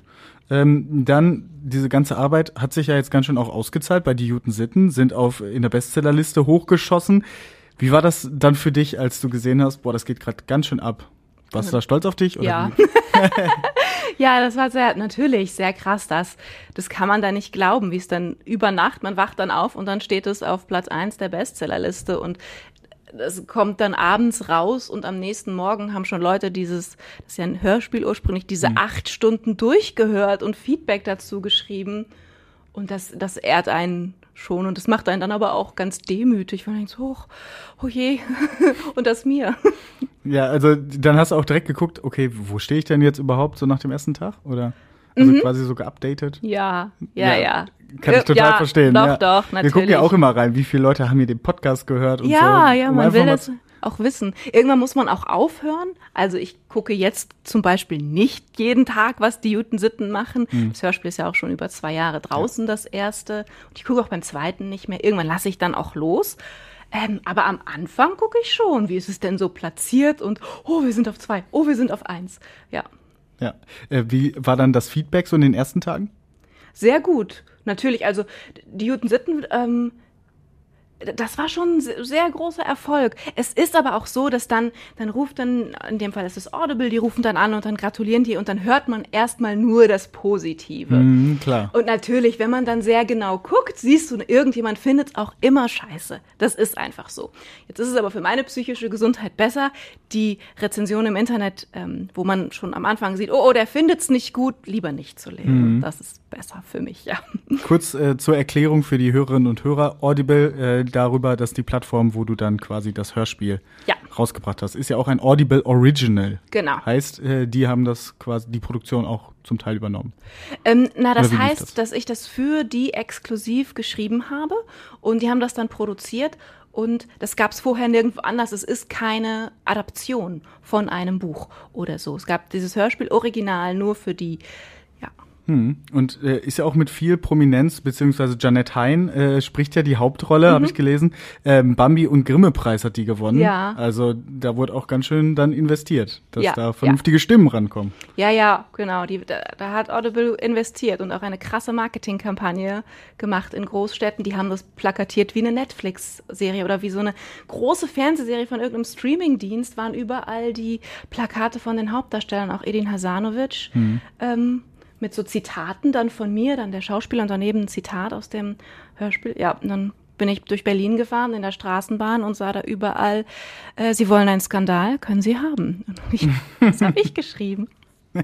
Ähm, dann, diese ganze Arbeit hat sich ja jetzt ganz schön auch ausgezahlt. Bei die Juten Sitten sind auf in der Bestsellerliste hochgeschossen. Wie war das dann für dich, als du gesehen hast, boah, das geht gerade ganz schön ab? Warst du da stolz auf dich? Oder ja. ja, das war sehr, natürlich sehr krass. Das, das kann man da nicht glauben, wie es dann über Nacht, man wacht dann auf und dann steht es auf Platz eins der Bestsellerliste und das kommt dann abends raus und am nächsten Morgen haben schon Leute dieses, das ist ja ein Hörspiel ursprünglich, diese mhm. acht Stunden durchgehört und Feedback dazu geschrieben. Und das, das ehrt einen schon. Und das macht einen dann aber auch ganz demütig, weil man denkt so, oh, je, und das mir. Ja, also dann hast du auch direkt geguckt, okay, wo stehe ich denn jetzt überhaupt so nach dem ersten Tag? Oder also mhm. quasi so geupdatet? Ja, ja, ja. ja. Kann ich total ja, verstehen. Doch, ja. doch, natürlich. Wir gucken ja auch immer rein, wie viele Leute haben hier den Podcast gehört und ja, so. Ja, ja, man will das auch wissen. Irgendwann muss man auch aufhören. Also ich gucke jetzt zum Beispiel nicht jeden Tag, was die Juten Sitten machen. Mhm. Das Hörspiel ist ja auch schon über zwei Jahre draußen, das erste. Und ich gucke auch beim zweiten nicht mehr. Irgendwann lasse ich dann auch los. Ähm, aber am Anfang gucke ich schon, wie ist es denn so platziert und oh, wir sind auf zwei, oh, wir sind auf eins. Ja. Ja. Äh, wie war dann das Feedback so in den ersten Tagen? Sehr gut. Natürlich, also die Juten Sitten ähm, das war schon ein sehr großer Erfolg. Es ist aber auch so, dass dann, dann ruft dann, in dem Fall ist es Audible, die rufen dann an und dann gratulieren die und dann hört man erstmal nur das Positive. Mm, klar. Und natürlich, wenn man dann sehr genau guckt, siehst du, irgendjemand findet es auch immer scheiße. Das ist einfach so. Jetzt ist es aber für meine psychische Gesundheit besser, die Rezension im Internet, ähm, wo man schon am Anfang sieht, oh, oh der findet es nicht gut, lieber nicht zu lesen. Mm. Das ist besser für mich, ja. Kurz äh, zur Erklärung für die Hörerinnen und Hörer. Audible, äh, darüber, dass die Plattform, wo du dann quasi das Hörspiel ja. rausgebracht hast, ist ja auch ein Audible Original. Genau. Heißt, äh, die haben das quasi, die Produktion auch zum Teil übernommen. Ähm, na, das heißt, das? dass ich das für die exklusiv geschrieben habe und die haben das dann produziert und das gab es vorher nirgendwo anders. Es ist keine Adaption von einem Buch oder so. Es gab dieses Hörspiel original nur für die hm. Und äh, ist ja auch mit viel Prominenz, beziehungsweise Janet Hein äh, spricht ja die Hauptrolle, mhm. habe ich gelesen. Ähm, Bambi und Grimme-Preis hat die gewonnen. Ja. Also da wurde auch ganz schön dann investiert, dass ja, da vernünftige ja. Stimmen rankommen. Ja, ja, genau. Die, da, da hat Audible investiert und auch eine krasse Marketingkampagne gemacht in Großstädten. Die haben das plakatiert wie eine Netflix-Serie oder wie so eine große Fernsehserie von irgendeinem Streaming-Dienst waren überall die Plakate von den Hauptdarstellern, auch Edin Hasanovic. Mhm. Ähm, mit so Zitaten dann von mir, dann der Schauspieler und daneben ein Zitat aus dem Hörspiel. Ja, und dann bin ich durch Berlin gefahren in der Straßenbahn und sah da überall, äh, Sie wollen einen Skandal, können Sie haben. Ich, das habe ich geschrieben. ja.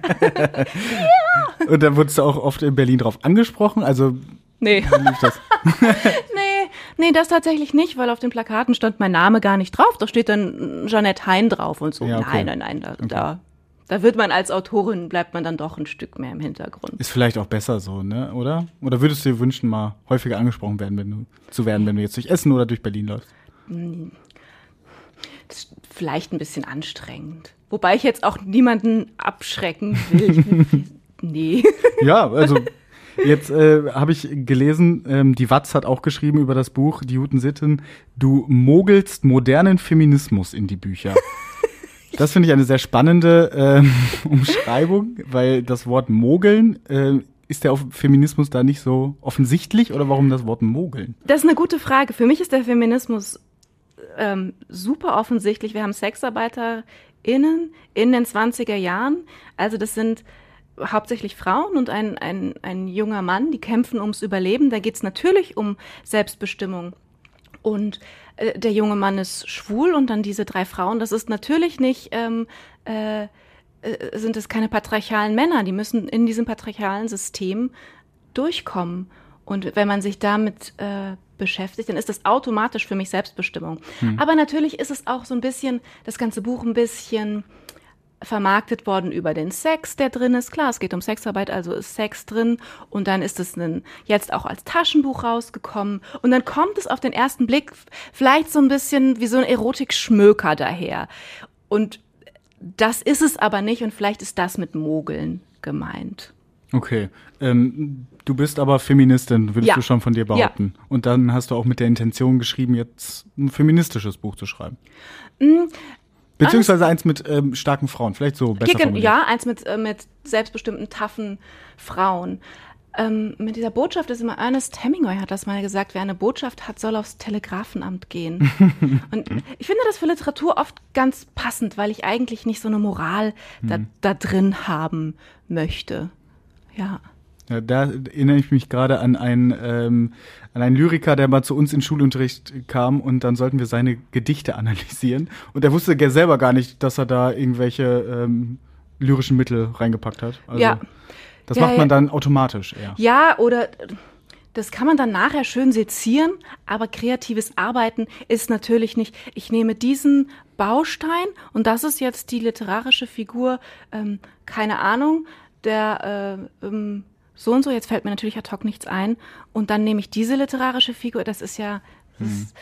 Und dann wurdest du auch oft in Berlin drauf angesprochen, also Nee. nee, nee, das tatsächlich nicht, weil auf den Plakaten stand mein Name gar nicht drauf. Da steht dann Jeanette Hein drauf und so. Ja, okay. Nein, nein, nein, da, okay. da da wird man als Autorin, bleibt man dann doch ein Stück mehr im Hintergrund. Ist vielleicht auch besser so, ne? Oder? Oder würdest du dir wünschen, mal häufiger angesprochen werden, wenn du, zu werden, wenn du jetzt durch Essen oder durch Berlin läufst? Hm. Das ist vielleicht ein bisschen anstrengend. Wobei ich jetzt auch niemanden abschrecken will. nee. Ja, also Jetzt äh, habe ich gelesen, ähm, die Watz hat auch geschrieben über das Buch Die Juten Sitten, du mogelst modernen Feminismus in die Bücher. Das finde ich eine sehr spannende äh, Umschreibung, weil das Wort Mogeln äh, ist der Feminismus da nicht so offensichtlich oder warum das Wort Mogeln? Das ist eine gute Frage. Für mich ist der Feminismus ähm, super offensichtlich. Wir haben SexarbeiterInnen in den 20er Jahren. Also das sind hauptsächlich Frauen und ein, ein, ein junger Mann, die kämpfen ums Überleben. Da geht es natürlich um Selbstbestimmung und äh, der junge Mann ist schwul und dann diese drei Frauen. Das ist natürlich nicht, ähm, äh, äh, sind es keine patriarchalen Männer, die müssen in diesem patriarchalen System durchkommen. Und wenn man sich damit äh, beschäftigt, dann ist das automatisch für mich Selbstbestimmung. Hm. Aber natürlich ist es auch so ein bisschen, das ganze Buch ein bisschen vermarktet worden über den Sex, der drin ist. Klar, es geht um Sexarbeit, also ist Sex drin. Und dann ist es ein, jetzt auch als Taschenbuch rausgekommen. Und dann kommt es auf den ersten Blick vielleicht so ein bisschen wie so ein Erotik-Schmöker daher. Und das ist es aber nicht. Und vielleicht ist das mit Mogeln gemeint. Okay. Ähm, du bist aber Feministin, würdest ja. du schon von dir behaupten. Ja. Und dann hast du auch mit der Intention geschrieben, jetzt ein feministisches Buch zu schreiben. Beziehungsweise eins mit ähm, starken Frauen, vielleicht so besser formuliert. Ja, eins mit, äh, mit selbstbestimmten, taffen Frauen. Ähm, mit dieser Botschaft ist immer, Ernest Hemingway hat das mal gesagt, wer eine Botschaft hat, soll aufs Telegrafenamt gehen. Und ich finde das für Literatur oft ganz passend, weil ich eigentlich nicht so eine Moral da, hm. da drin haben möchte. Ja. Ja, da erinnere ich mich gerade an einen, ähm, an einen Lyriker, der mal zu uns in Schulunterricht kam und dann sollten wir seine Gedichte analysieren. Und er wusste selber gar nicht, dass er da irgendwelche ähm, lyrischen Mittel reingepackt hat. Also, ja. Das ja, macht man dann automatisch eher. Ja, oder das kann man dann nachher schön sezieren, aber kreatives Arbeiten ist natürlich nicht, ich nehme diesen Baustein und das ist jetzt die literarische Figur, ähm, keine Ahnung, der äh, ähm, so und so, jetzt fällt mir natürlich ad hoc nichts ein. Und dann nehme ich diese literarische Figur, das ist ja, das mhm. ist,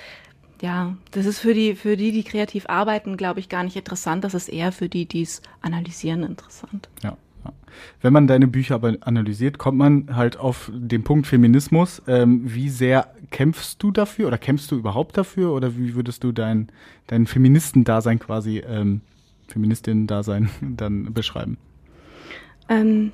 ja, das ist für die, für die, die kreativ arbeiten, glaube ich, gar nicht interessant. Das ist eher für die, die es analysieren, interessant. Ja. Wenn man deine Bücher aber analysiert, kommt man halt auf den Punkt Feminismus. Ähm, wie sehr kämpfst du dafür oder kämpfst du überhaupt dafür oder wie würdest du dein, dein Feministendasein quasi, ähm, Feministinnen-Dasein dann beschreiben? Ähm,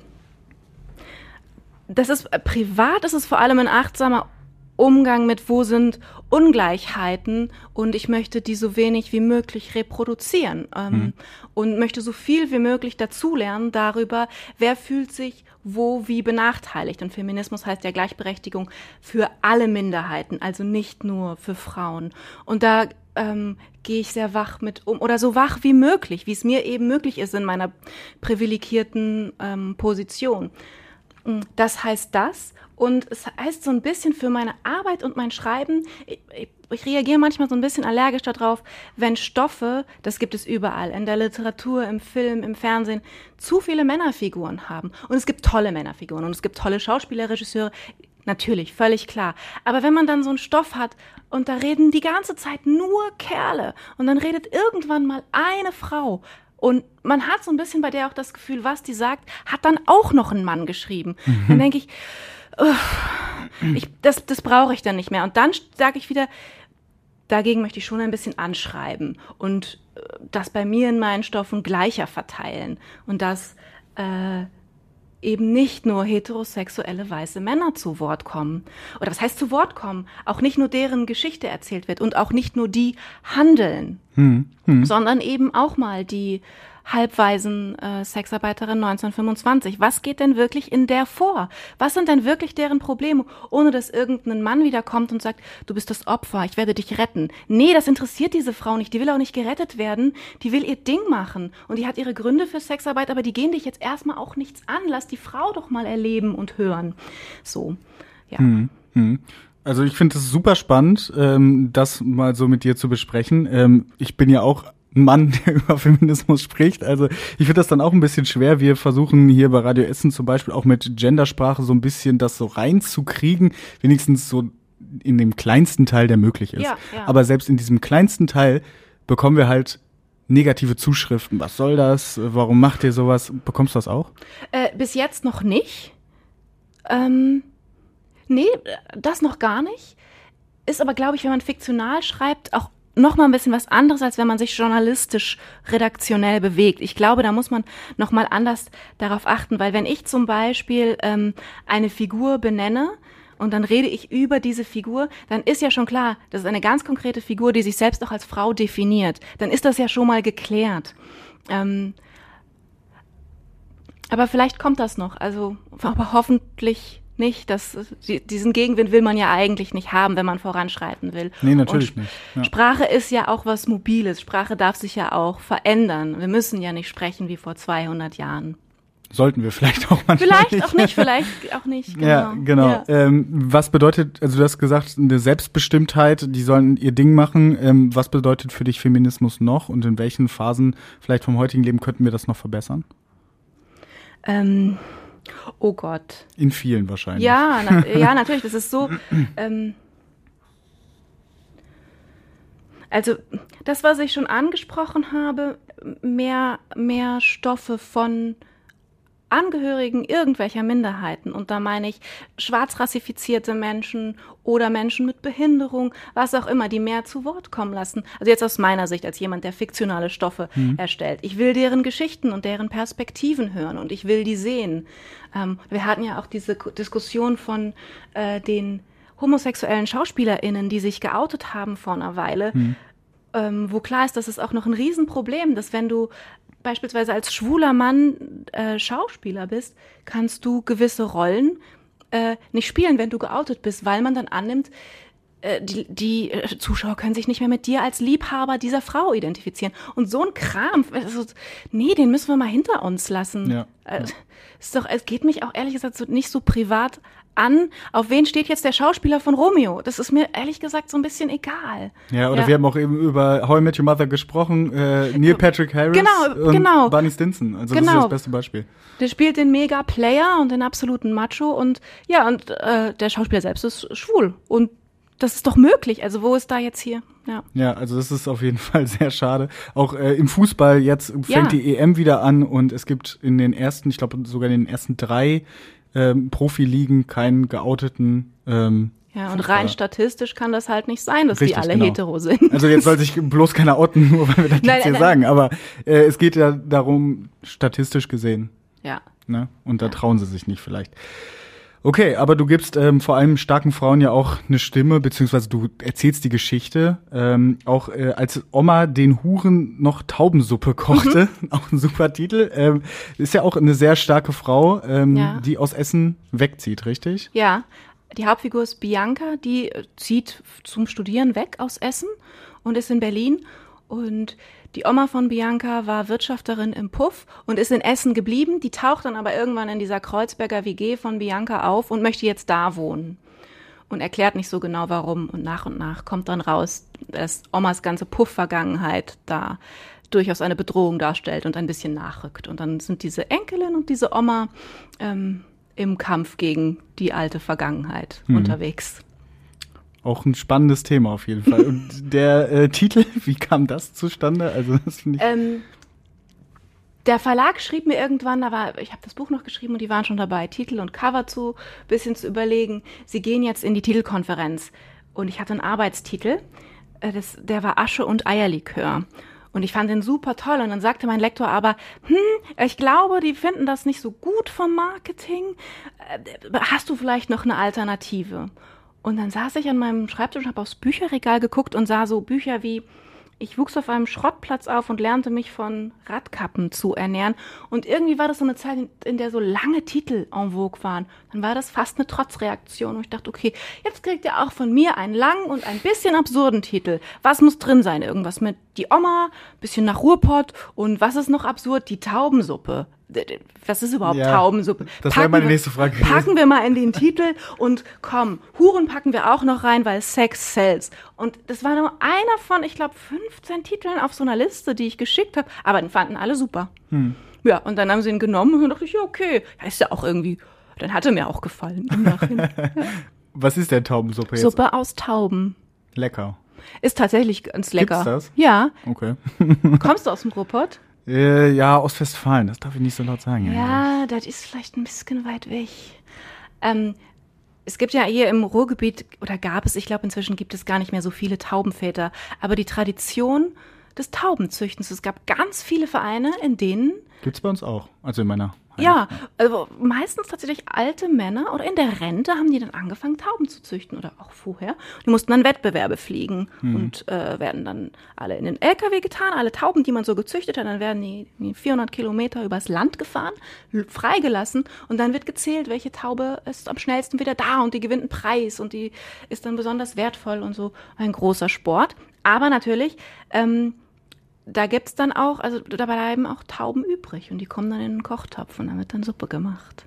das ist äh, privat, ist es vor allem ein achtsamer Umgang mit, wo sind Ungleichheiten und ich möchte die so wenig wie möglich reproduzieren ähm, mhm. und möchte so viel wie möglich dazulernen darüber, wer fühlt sich wo wie benachteiligt. Und Feminismus heißt ja Gleichberechtigung für alle Minderheiten, also nicht nur für Frauen. Und da ähm, gehe ich sehr wach mit um oder so wach wie möglich, wie es mir eben möglich ist in meiner privilegierten ähm, Position. Das heißt das und es heißt so ein bisschen für meine Arbeit und mein Schreiben, ich, ich, ich reagiere manchmal so ein bisschen allergisch darauf, wenn Stoffe, das gibt es überall, in der Literatur, im Film, im Fernsehen, zu viele Männerfiguren haben. Und es gibt tolle Männerfiguren und es gibt tolle Schauspieler, Regisseure, Natürlich, völlig klar. Aber wenn man dann so einen Stoff hat und da reden die ganze Zeit nur Kerle und dann redet irgendwann mal eine Frau, und man hat so ein bisschen bei der auch das Gefühl, was die sagt, hat dann auch noch ein Mann geschrieben. Mhm. Dann denke ich, ich, das, das brauche ich dann nicht mehr. Und dann sage ich wieder, dagegen möchte ich schon ein bisschen anschreiben und äh, das bei mir in meinen Stoffen gleicher verteilen und das äh, eben nicht nur heterosexuelle weiße Männer zu Wort kommen. Oder was heißt zu Wort kommen? Auch nicht nur deren Geschichte erzählt wird und auch nicht nur die handeln, hm, hm. sondern eben auch mal die halbweisen äh, Sexarbeiterin 1925. Was geht denn wirklich in der vor? Was sind denn wirklich deren Probleme, ohne dass irgendein Mann wiederkommt und sagt, du bist das Opfer, ich werde dich retten. Nee, das interessiert diese Frau nicht. Die will auch nicht gerettet werden. Die will ihr Ding machen. Und die hat ihre Gründe für Sexarbeit, aber die gehen dich jetzt erstmal auch nichts an. Lass die Frau doch mal erleben und hören. So, ja. Hm, hm. Also ich finde es super spannend, ähm, das mal so mit dir zu besprechen. Ähm, ich bin ja auch Mann, der über Feminismus spricht. Also ich finde das dann auch ein bisschen schwer. Wir versuchen hier bei Radio Essen zum Beispiel auch mit Gendersprache so ein bisschen das so reinzukriegen, wenigstens so in dem kleinsten Teil, der möglich ist. Ja, ja. Aber selbst in diesem kleinsten Teil bekommen wir halt negative Zuschriften. Was soll das? Warum macht ihr sowas? Bekommst du das auch? Äh, bis jetzt noch nicht. Ähm, nee, das noch gar nicht. Ist aber, glaube ich, wenn man fiktional schreibt, auch noch mal ein bisschen was anderes, als wenn man sich journalistisch redaktionell bewegt. Ich glaube, da muss man noch mal anders darauf achten, weil wenn ich zum Beispiel ähm, eine Figur benenne und dann rede ich über diese Figur, dann ist ja schon klar, das ist eine ganz konkrete Figur, die sich selbst auch als Frau definiert. Dann ist das ja schon mal geklärt. Ähm, aber vielleicht kommt das noch. Also, aber hoffentlich nicht. Das, diesen Gegenwind will man ja eigentlich nicht haben, wenn man voranschreiten will. Nee, natürlich nicht. Ja. Sprache ist ja auch was Mobiles. Sprache darf sich ja auch verändern. Wir müssen ja nicht sprechen wie vor 200 Jahren. Sollten wir vielleicht auch manchmal Vielleicht nicht. auch nicht, vielleicht auch nicht. Genau. Ja, genau. Ja. Ähm, was bedeutet, also du hast gesagt, eine Selbstbestimmtheit, die sollen ihr Ding machen. Ähm, was bedeutet für dich Feminismus noch und in welchen Phasen vielleicht vom heutigen Leben könnten wir das noch verbessern? Ähm, Oh Gott. In vielen wahrscheinlich. Ja, na, ja natürlich. Das ist so. Ähm, also das, was ich schon angesprochen habe, mehr, mehr Stoffe von Angehörigen irgendwelcher Minderheiten, und da meine ich schwarzrassifizierte Menschen oder Menschen mit Behinderung, was auch immer, die mehr zu Wort kommen lassen. Also jetzt aus meiner Sicht als jemand, der fiktionale Stoffe mhm. erstellt. Ich will deren Geschichten und deren Perspektiven hören und ich will die sehen. Ähm, wir hatten ja auch diese Diskussion von äh, den homosexuellen SchauspielerInnen, die sich geoutet haben vor einer Weile. Mhm. Ähm, wo klar ist, dass es auch noch ein Riesenproblem, dass wenn du beispielsweise als schwuler Mann äh, Schauspieler bist, kannst du gewisse Rollen äh, nicht spielen, wenn du geoutet bist, weil man dann annimmt, äh, die, die äh, Zuschauer können sich nicht mehr mit dir als Liebhaber dieser Frau identifizieren. Und so ein Kram, also, nee, den müssen wir mal hinter uns lassen. Ja. Äh, ist doch, es geht mich auch ehrlich gesagt so, nicht so privat an, auf wen steht jetzt der Schauspieler von Romeo. Das ist mir ehrlich gesagt so ein bisschen egal. Ja, oder ja. wir haben auch eben über How I Met Your Mother gesprochen, äh, Neil Patrick Harris genau, und genau. Barney Stinson. Also genau. das ist genau. das beste Beispiel. Der spielt den Mega-Player und den absoluten Macho und ja, und äh, der Schauspieler selbst ist schwul und das ist doch möglich. Also wo ist da jetzt hier? Ja, ja also das ist auf jeden Fall sehr schade. Auch äh, im Fußball jetzt fängt Ja. die EM wieder an und es gibt in den ersten, ich glaube sogar in den ersten drei ähm, Profiligen keinen geouteten ähm, Ja, und rein statistisch kann das halt nicht sein, dass die Richtig, alle genau. hetero sind. Also jetzt soll sich bloß keiner outen, nur weil wir das Nein, jetzt hier nein, sagen. Aber äh, es geht ja darum, statistisch gesehen. Ja. Ne? Und da trauen sie sich nicht vielleicht. Okay, aber du gibst ähm, vor allem starken Frauen ja auch eine Stimme, beziehungsweise du erzählst die Geschichte. Ähm, auch äh, als Oma den Huren noch Taubensuppe kochte, auch ein super Titel. Ähm, ist ja auch eine sehr starke Frau, ähm, Ja. die aus Essen wegzieht, richtig? Ja, die Hauptfigur ist Bianca, die äh, zieht zum Studieren weg aus Essen und ist in Berlin. Und die Oma von Bianca war Wirtschafterin im Puff und ist in Essen geblieben. Die taucht dann aber irgendwann in dieser Kreuzberger WG von Bianca auf und möchte jetzt da wohnen. Und erklärt nicht so genau warum. Und nach und nach kommt dann raus, dass Omas ganze Puff-Vergangenheit da durchaus eine Bedrohung darstellt und ein bisschen nachrückt. Und dann sind diese Enkelin und diese Oma ähm, im Kampf gegen die alte Vergangenheit unterwegs. Auch ein spannendes Thema auf jeden Fall. Und der äh, Titel, wie kam das zustande? Also das finde ich. Ähm, der Verlag schrieb mir irgendwann, da war, ich habe das Buch noch geschrieben und die waren schon dabei, Titel und Cover zu bisschen zu überlegen. Sie gehen jetzt in die Titelkonferenz und ich hatte einen Arbeitstitel, äh, das, der war Asche und Eierlikör. Und ich fand den super toll. Und dann sagte mein Lektor aber, hm, ich glaube, die finden das nicht so gut vom Marketing. Äh, Hast du vielleicht noch eine Alternative? Und dann saß ich an meinem Schreibtisch und habe aufs Bücherregal geguckt und sah so Bücher wie ich wuchs auf einem Schrottplatz auf und lernte mich von Radkappen zu ernähren. Und irgendwie war das so eine Zeit, in- in der so lange Titel en vogue waren. Dann war das fast eine Trotzreaktion. Und ich dachte, okay, jetzt kriegt ihr auch von mir einen langen und ein bisschen absurden Titel. Was muss drin sein? Irgendwas mit die Oma, bisschen nach Ruhrpott und was ist noch absurd? Die Taubensuppe. Was ist überhaupt Ja, Taubensuppe? das wäre meine wir- nächste Frage gewesen. Packen wir mal in den Titel und komm, Huren packen wir auch noch rein, weil Sex sells. Und das war nur einer von, ich glaube, 15 Titeln auf so einer Liste, die ich geschickt habe. Aber den fanden alle super. Hm. Ja, und dann haben sie ihn genommen und dachte ich, ja, okay. Ja, ist ja auch irgendwie, dann hat er mir auch gefallen im Nachhinein. Was ist denn Taubensuppe jetzt? Suppe aus Tauben. Lecker. Ist tatsächlich ganz lecker. das? Ja. Okay. Kommst du aus dem Ruhrpott? Äh, ja, Ostwestfalen, das darf ich nicht so laut sagen. Ja, das ist vielleicht ein bisschen weit weg. Ähm, es gibt ja hier im Ruhrgebiet, oder gab es, ich glaube inzwischen gibt es gar nicht mehr so viele Taubenväter, aber die Tradition des Taubenzüchtens, es gab ganz viele Vereine, in denen Gibt's bei uns auch. Also in meiner. ja, also meistens tatsächlich alte Männer oder in der Rente haben die dann angefangen, Tauben zu züchten oder auch vorher. Die mussten dann Wettbewerbe fliegen und äh, werden dann alle in den LKW getan, alle Tauben, die man so gezüchtet hat, dann werden die, die 400 Kilometer übers Land gefahren, freigelassen und dann wird gezählt, welche Taube ist am schnellsten wieder da und die gewinnt einen Preis und die ist dann besonders wertvoll und so ein großer Sport. Aber natürlich, ähm, da gibt's dann auch, also da bleiben auch Tauben übrig und die kommen dann in den Kochtopf und dann wird dann Suppe gemacht.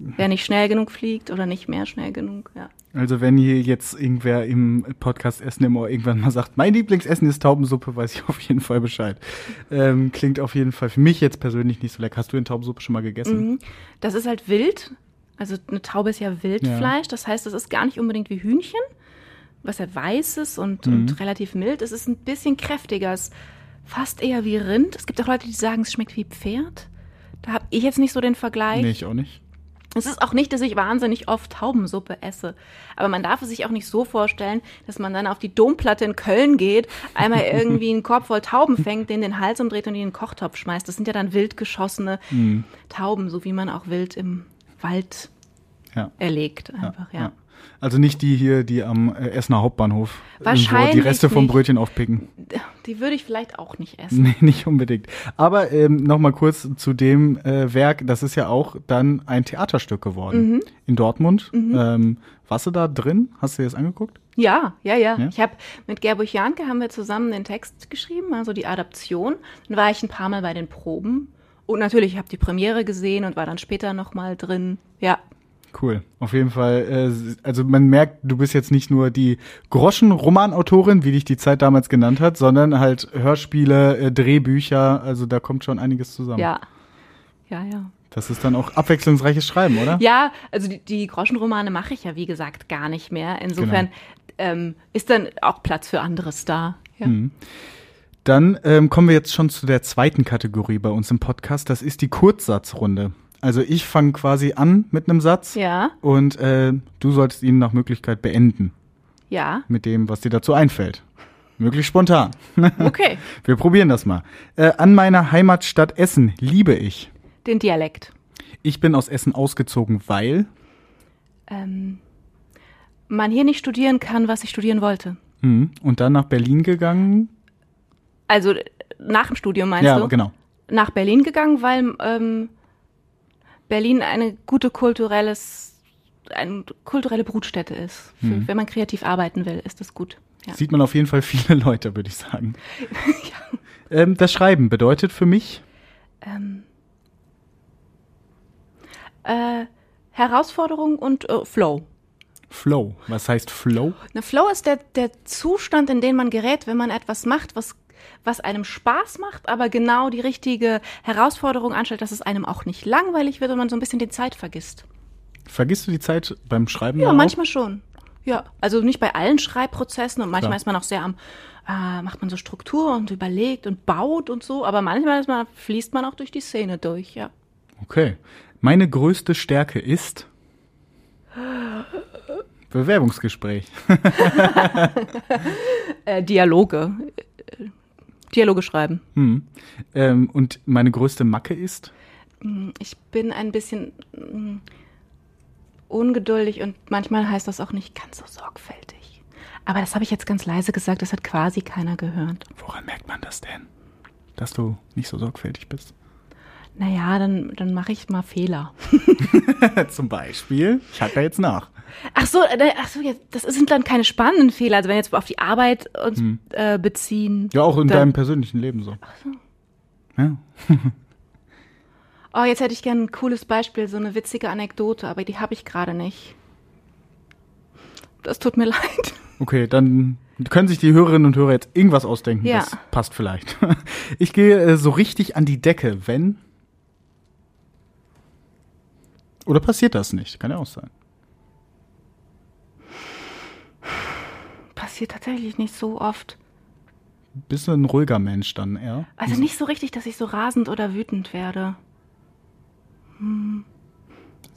Wer nicht schnell genug fliegt oder nicht mehr schnell genug, ja. Also wenn hier jetzt irgendwer im Podcast Essen im Ohr irgendwann mal sagt, mein Lieblingsessen ist Taubensuppe, weiß ich auf jeden Fall Bescheid. Ähm, klingt auf jeden Fall für mich jetzt persönlich nicht so lecker. Hast du denn Taubensuppe schon mal gegessen? Mhm. Das ist halt wild. Also eine Taube ist ja Wildfleisch, das heißt, das ist gar nicht unbedingt wie Hühnchen, was ja weiß ist und, Mhm. und relativ mild. Es ist ein bisschen kräftiger, es ist fast eher wie Rind. Es gibt auch Leute, die sagen, es schmeckt wie Pferd. Da habe ich jetzt nicht so den Vergleich. Nee, ich auch nicht. Es ist auch nicht, dass ich wahnsinnig oft Taubensuppe esse. Aber man darf es sich auch nicht so vorstellen, dass man dann auf die Domplatte in Köln geht, einmal irgendwie einen Korb voll Tauben fängt, den den Hals umdreht und in den Kochtopf schmeißt. Das sind ja dann wild geschossene Mhm. Tauben, so wie man auch wild im Wald Ja. erlegt. Einfach, ja. Also nicht die hier, die am äh, Essener Hauptbahnhof irgendwo die Wahrscheinlich Reste vom. Brötchen aufpicken. Die würde ich vielleicht auch nicht essen. Nee, nicht unbedingt. Aber ähm, noch mal kurz zu dem äh, Werk. Das ist ja auch dann ein Theaterstück geworden Mhm. in Dortmund. Ähm, warst du da drin? Hast du dir das angeguckt? Ja, ja, ja. Ja? Ich habe mit Gerburg Janke haben wir zusammen den Text geschrieben, also die Adaption. Dann war ich ein paar Mal bei den Proben und natürlich habe die Premiere gesehen und war dann später noch mal drin. Ja, Cool. Auf jeden Fall. Äh, also man merkt, du bist jetzt nicht nur die Groschen-Romanautorin, wie dich die Zeit damals genannt hat, sondern halt Hörspiele, äh, Drehbücher. Also da kommt schon einiges zusammen. ja, ja, ja. Das ist dann auch abwechslungsreiches Schreiben, oder? Ja, also die, die Groschenromane mache ich ja wie gesagt gar nicht mehr. Insofern ähm, ist dann auch Platz für anderes da. Ja. Mhm. Dann ähm, kommen wir jetzt schon zu der zweiten Kategorie bei uns im Podcast. Das ist die Kurzsatzrunde. Also ich fange quasi an mit einem Satz Ja, und äh, du solltest ihn nach Möglichkeit beenden ja, mit dem, was dir dazu einfällt. Möglichst spontan. okay. Wir probieren das mal. Äh, an meiner Heimatstadt Essen liebe ich. Den Dialekt. Ich bin aus Essen ausgezogen, weil. Ähm, man hier nicht studieren kann, was ich studieren wollte. Mhm. Und dann nach Berlin gegangen. Also äh, nach dem Studium meinst ja, du? genau. Nach Berlin gegangen, weil ähm, Berlin eine gute kulturelles, eine kulturelle Brutstätte ist. Für, Mhm. Wenn man kreativ arbeiten will, ist das gut. Ja. Sieht man auf jeden Fall viele Leute, würde ich sagen. ähm, das Schreiben bedeutet für mich. Ähm, äh, Herausforderung und äh, Flow. Flow. Was heißt Flow? Eine Flow ist der, der Zustand, in den man gerät, wenn man etwas macht, was, was einem Spaß macht, aber genau die richtige Herausforderung anstellt, dass es einem auch nicht langweilig wird und man so ein bisschen die Zeit vergisst. Vergisst du die Zeit beim Schreiben? Ja, dann auch? manchmal schon. Ja, also nicht bei allen Schreibprozessen und manchmal Klar. ist man auch sehr am, äh, macht man so Struktur und überlegt und baut und so, aber manchmal ist man, fließt man auch durch die Szene durch, ja. Okay. Meine größte Stärke ist. Bewerbungsgespräch. Äh, Dialoge. Dialoge schreiben. Hm. Ähm, und meine größte Macke ist. Ich bin ein bisschen mm, ungeduldig und manchmal heißt das auch nicht ganz so sorgfältig. Aber das habe ich jetzt ganz leise gesagt, das hat quasi keiner gehört. Woran merkt man das denn? Dass du nicht so sorgfältig bist. Naja, dann, dann mache ich mal Fehler. Zum Beispiel. Ich hack da jetzt nach. Ach so, äh, ach so, das sind dann keine spannenden Fehler. Also wenn wir jetzt auf die Arbeit uns äh, beziehen. Ja, auch in deinem persönlichen Leben so. Ach so. Ja. Oh, jetzt hätte ich gern ein cooles Beispiel, so eine witzige Anekdote, aber die habe ich gerade nicht. Das tut mir leid. Okay, dann können sich die Hörerinnen und Hörer jetzt irgendwas ausdenken. Ja. Das passt vielleicht. Ich gehe äh, so richtig an die Decke, wenn. Oder passiert das nicht? Kann ja auch sein. Passiert tatsächlich nicht so oft. Bist du ein ruhiger Mensch dann eher? Also nicht so richtig, dass ich so rasend oder wütend werde.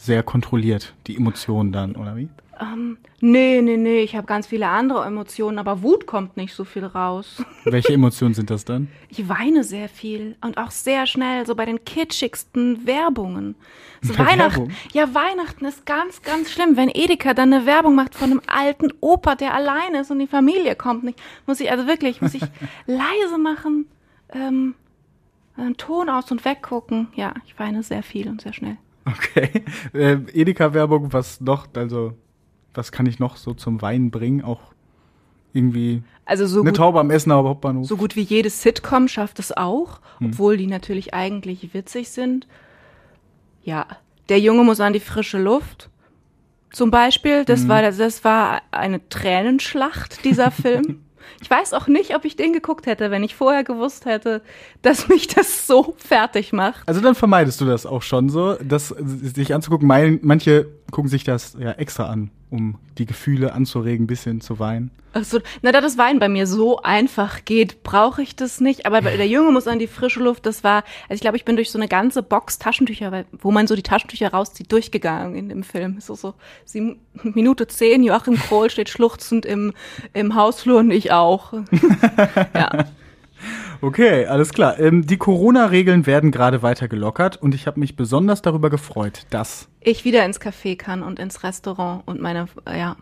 Sehr kontrolliert, die Emotionen dann, oder wie? Ähm, nee, nee, nee, ich habe ganz viele andere Emotionen, aber Wut kommt nicht so viel raus. Welche Emotionen sind das dann? Ich weine sehr viel und auch sehr schnell, so bei den kitschigsten Werbungen. So Weihnachten. Ja, Weihnachten ist ganz, ganz schlimm. Wenn Edeka dann eine Werbung macht von einem alten Opa, der allein ist und die Familie kommt nicht, muss ich, also wirklich, muss ich leise machen, ähm, einen Ton aus und weggucken. Ja, ich weine sehr viel und sehr schnell. Okay. Äh, Edeka-Werbung, was noch, also, was kann ich noch so zum Weinen bringen? Auch irgendwie Also so eine gut, Taube am Essener Hauptbahnhof. so gut wie jede Sitcom schafft es auch, Hm. obwohl die natürlich eigentlich witzig sind. Ja, der Junge muss an die frische Luft. Zum Beispiel, Hm. das war das war eine Tränenschlacht dieser Film. Ich weiß auch nicht, ob ich den geguckt hätte, wenn ich vorher gewusst hätte, dass mich das so fertig macht. Also dann vermeidest du das auch schon so, das sich anzugucken. Manche gucken sich das ja extra an, um die Gefühle anzuregen, bisschen zu weinen. Ach so, na, da das Wein bei mir so einfach geht, brauche ich das nicht. Aber der Junge muss an die frische Luft. Das war, also ich glaube, ich bin durch so eine ganze Box Taschentücher, wo man so die Taschentücher rauszieht, durchgegangen in dem Film. So, so, sieben, Minute zehn, Joachim Kohl steht schluchzend im, im Hausflur und ich auch. ja. Okay, alles klar. Ähm, die Corona-Regeln werden gerade weiter gelockert und ich habe mich besonders darüber gefreut, dass, Ich wieder ins Café kann und ins Restaurant und meine, ja.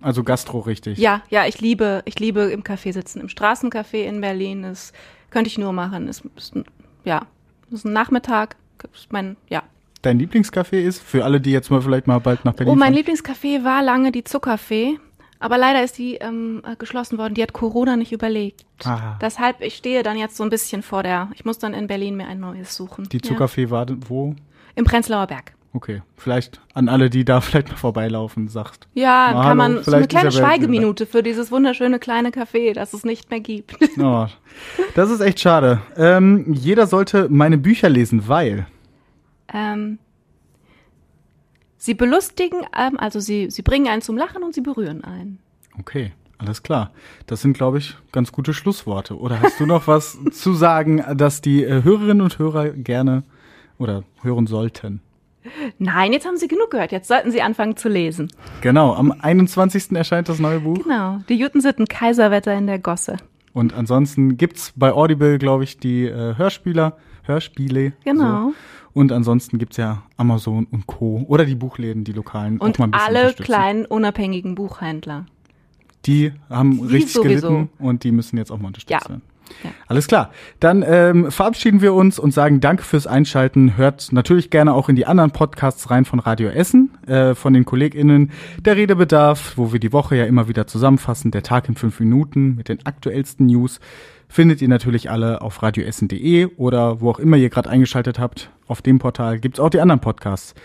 also Gastro richtig. Ja, ja, ich liebe, ich liebe im Café sitzen. Im Straßencafé in Berlin, das könnte ich nur machen. Es ist, ein- ja, ist ein Nachmittag. Ist mein, ja, Dein Lieblingscafé ist, für alle, die jetzt mal vielleicht mal bald nach Berlin Oh, mein fahren. Lieblingscafé war lange die Zuckerfee. Aber leider ist die ähm, äh, geschlossen worden. Die hat Corona nicht überlegt. Ah. Deshalb, ich stehe dann jetzt so ein bisschen vor der. Ich muss dann in Berlin mir ein neues suchen. Die Zuckerfee war denn wo? Ja. Im Prenzlauer Berg. Okay, vielleicht an alle, die da vielleicht mal vorbeilaufen, sagst. Ja, Na, kann hallo, man so eine kleine ja Schweigeminute für dieses wunderschöne kleine Café, das es nicht mehr gibt. Oh, das ist echt schade. Ähm, jeder sollte meine Bücher lesen, weil. ähm, sie belustigen, ähm, also sie, sie bringen einen zum Lachen und sie berühren einen. Okay. Alles klar. Das sind, glaube ich, ganz gute Schlussworte. Oder hast du noch was zu sagen, dass die äh, Hörerinnen und Hörer gerne oder hören sollten? Nein, jetzt haben Sie genug gehört. Jetzt sollten Sie anfangen zu lesen. Genau, am 21. erscheint das neue Buch. Genau, die Juten sitten Kaiserwetter in der Gosse. Und ansonsten gibt's bei Audible, glaube ich, die äh, Hörspieler, Hörspiele. Genau. So. Und ansonsten gibt's ja Amazon und Co. Oder die Buchläden, die lokalen. Und auch mal ein bisschen alle kleinen unabhängigen Buchhändler. Die haben Die richtig sowieso. gelitten und die müssen jetzt auch mal unterstützt Ja. werden. Ja. Alles klar. Dann ähm, verabschieden wir uns und sagen Danke fürs Einschalten. Hört natürlich gerne auch in die anderen Podcasts rein von Radio Essen, äh, von den KollegInnen. Der Redebedarf, wo wir die Woche ja immer wieder zusammenfassen. Der Tag in fünf Minuten mit den aktuellsten News. Findet ihr natürlich alle auf radioessen.de oder wo auch immer ihr gerade eingeschaltet habt. Auf dem Portal gibt's auch die anderen Podcasts.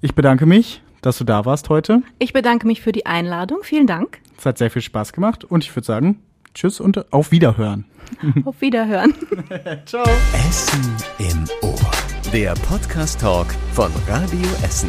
Ich bedanke mich, dass du da warst heute. Ich bedanke mich für die Einladung. Vielen Dank. Es hat sehr viel Spaß gemacht und ich würde sagen, tschüss und auf Wiederhören. Auf Wiederhören. Ciao. Essen im Ohr. Der Podcast-Talk von Radio Essen.